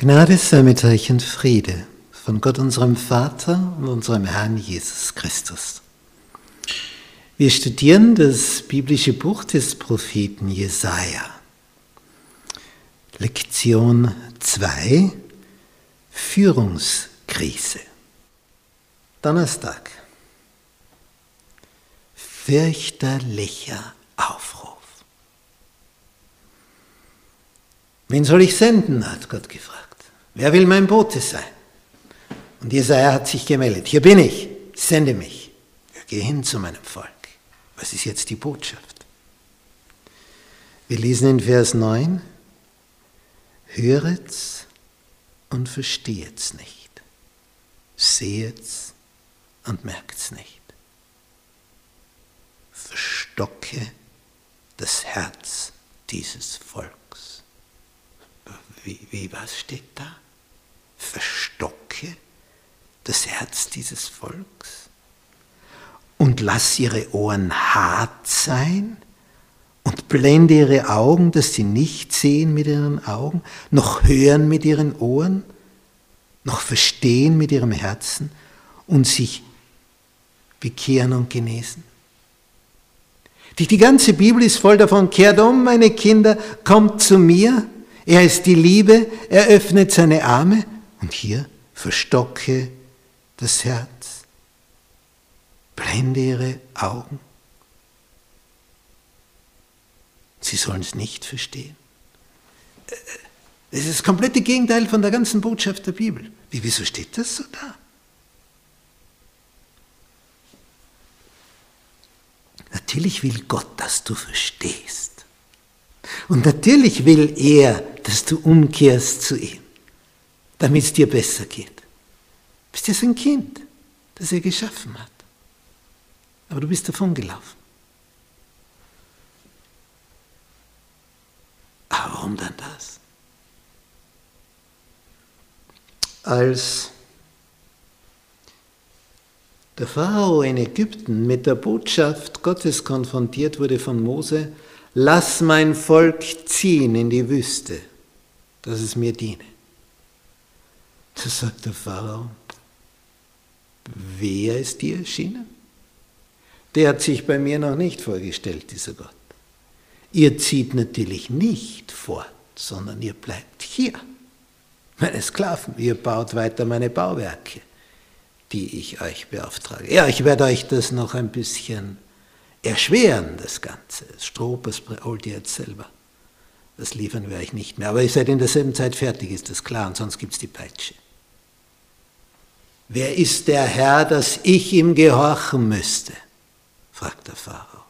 Gnade sei mit euch und Friede von Gott unserem Vater und unserem Herrn Jesus Christus. Wir studieren das biblische Buch des Propheten Jesaja. Lektion 2 Führungskrise. Donnerstag. Fürchterlicher Aufruf. Wen soll ich senden? hat Gott gefragt. Wer will mein Bote sein? Und Jesaja hat sich gemeldet. Hier bin ich, sende mich. Ja, geh hin zu meinem Volk. Was ist jetzt die Botschaft? Wir lesen in Vers 9, höret's und versteht's nicht, sehet's und merkt's nicht. Verstocke das Herz dieses Volks. Wie, wie was steht da? Verstocke das Herz dieses Volks? Und lass ihre Ohren hart sein und blende ihre Augen, dass sie nicht sehen mit ihren Augen, noch hören mit ihren Ohren, noch verstehen mit ihrem Herzen und sich bekehren und genesen. Die, ganze Bibel ist voll davon, kehrt um, meine Kinder, kommt zu mir, er ist die Liebe, er öffnet seine Arme und hier verstocke das Herz, blende ihre Augen. Sie sollen es nicht verstehen. Es ist das komplette Gegenteil von der ganzen Botschaft der Bibel. Wie, wieso steht das so da? Natürlich will Gott, dass du verstehst. Und natürlich will er, dass du umkehrst zu ihm, damit es dir besser geht. Du bist ja sein Kind, das er geschaffen hat. Aber du bist davon gelaufen. Aber warum dann das? Als der Pharao in Ägypten mit der Botschaft Gottes konfrontiert wurde von Mose, lass mein Volk ziehen in die Wüste, dass es mir diene. Da sagt der Pharao, wer ist dir erschienen? Der hat sich bei mir noch nicht vorgestellt, dieser Gott. Ihr zieht natürlich nicht fort, sondern ihr bleibt hier. Meine Sklaven, ihr baut weiter meine Bauwerke, die ich euch beauftrage. Ja, ich werde euch das noch ein bisschen erschweren, das Ganze. Das Strohpas holt ihr jetzt selber. Das liefern wir euch nicht mehr. Aber ihr seid in derselben Zeit fertig, ist das klar, und sonst gibt es die Peitsche. Wer ist der Herr, dass ich ihm gehorchen müsste? fragt der Pharao.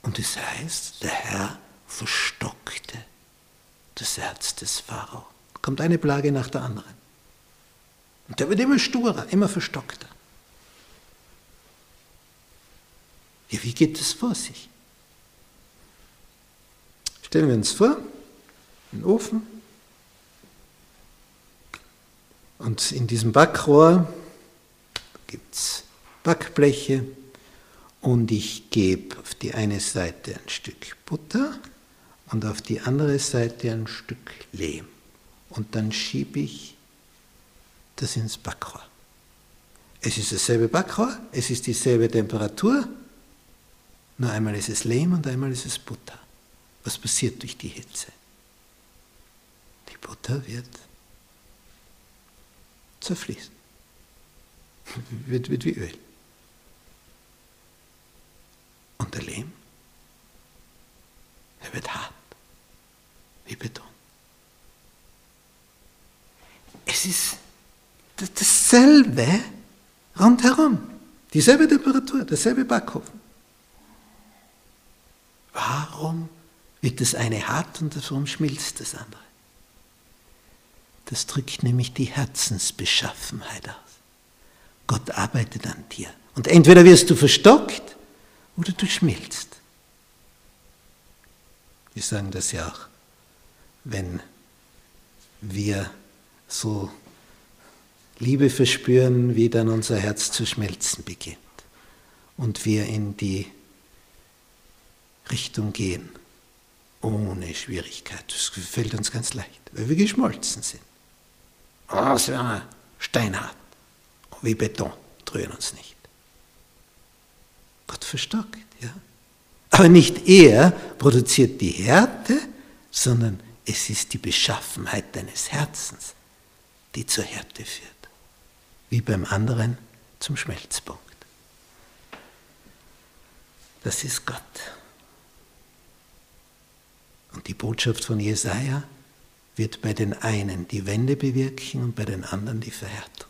Und es heißt, der Herr verstockte das Herz des Pharao. Kommt eine Plage nach der anderen. Und der wird immer sturer, immer verstockter. Ja, wie geht das vor sich? Stellen wir uns vor, einen Ofen, Und in diesem Backrohr gibt es Backbleche und ich gebe auf die eine Seite ein Stück Butter und auf die andere Seite ein Stück Lehm. Und dann schiebe ich das ins Backrohr. Es ist dasselbe Backrohr, es ist dieselbe Temperatur, nur einmal ist es Lehm und einmal ist es Butter. Was passiert durch die Hitze? Die Butter wird zerfließen. Wird, wird wie Öl. Und der Lehm, er wird hart, wie Beton. Es ist dasselbe rundherum. Dieselbe Temperatur, derselbe Backofen. Warum wird das eine hart und warum schmilzt das andere? Das drückt nämlich die Herzensbeschaffenheit aus. Gott arbeitet an dir. Und entweder wirst du verstockt oder du schmilzt. Wir sagen das ja auch, wenn wir so Liebe verspüren, wie dann unser Herz zu schmelzen beginnt und wir in die Richtung gehen, ohne Schwierigkeit. Das fällt uns ganz leicht, weil wir geschmolzen sind. Oh, es wäre steinhart, wie Beton, rühren uns nicht. Gott verstockt, ja. Aber nicht er produziert die Härte, sondern es ist die Beschaffenheit deines Herzens, die zur Härte führt. Wie beim anderen zum Schmelzpunkt. Das ist Gott. Und die Botschaft von Jesaja wird bei den einen die Wende bewirken und bei den anderen die Verhärtung.